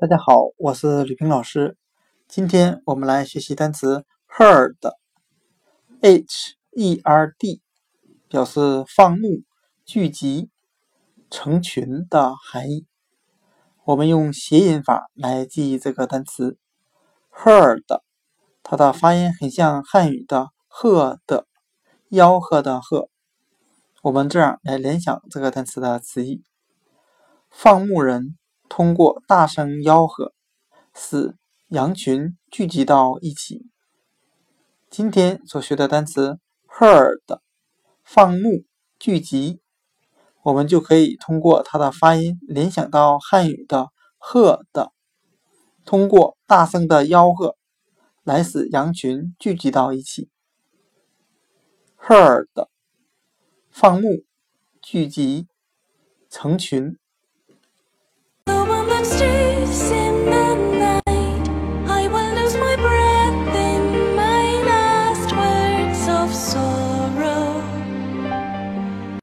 大家好，我是吕平老师。今天我们来学习单词 herd，h-e-r-d，表示放牧、聚集、成群的含义。我们用谐音法来记忆这个单词 herd，它的发音很像汉语的“鹤”的吆喝的“鹤”。我们这样来联想这个单词的词义：放牧人。通过大声吆喝，使羊群聚集到一起。今天所学的单词 herd，放牧、聚集，我们就可以通过它的发音联想到汉语的“鹤”的，通过大声的吆喝来使羊群聚集到一起。herd，放牧、聚集、成群。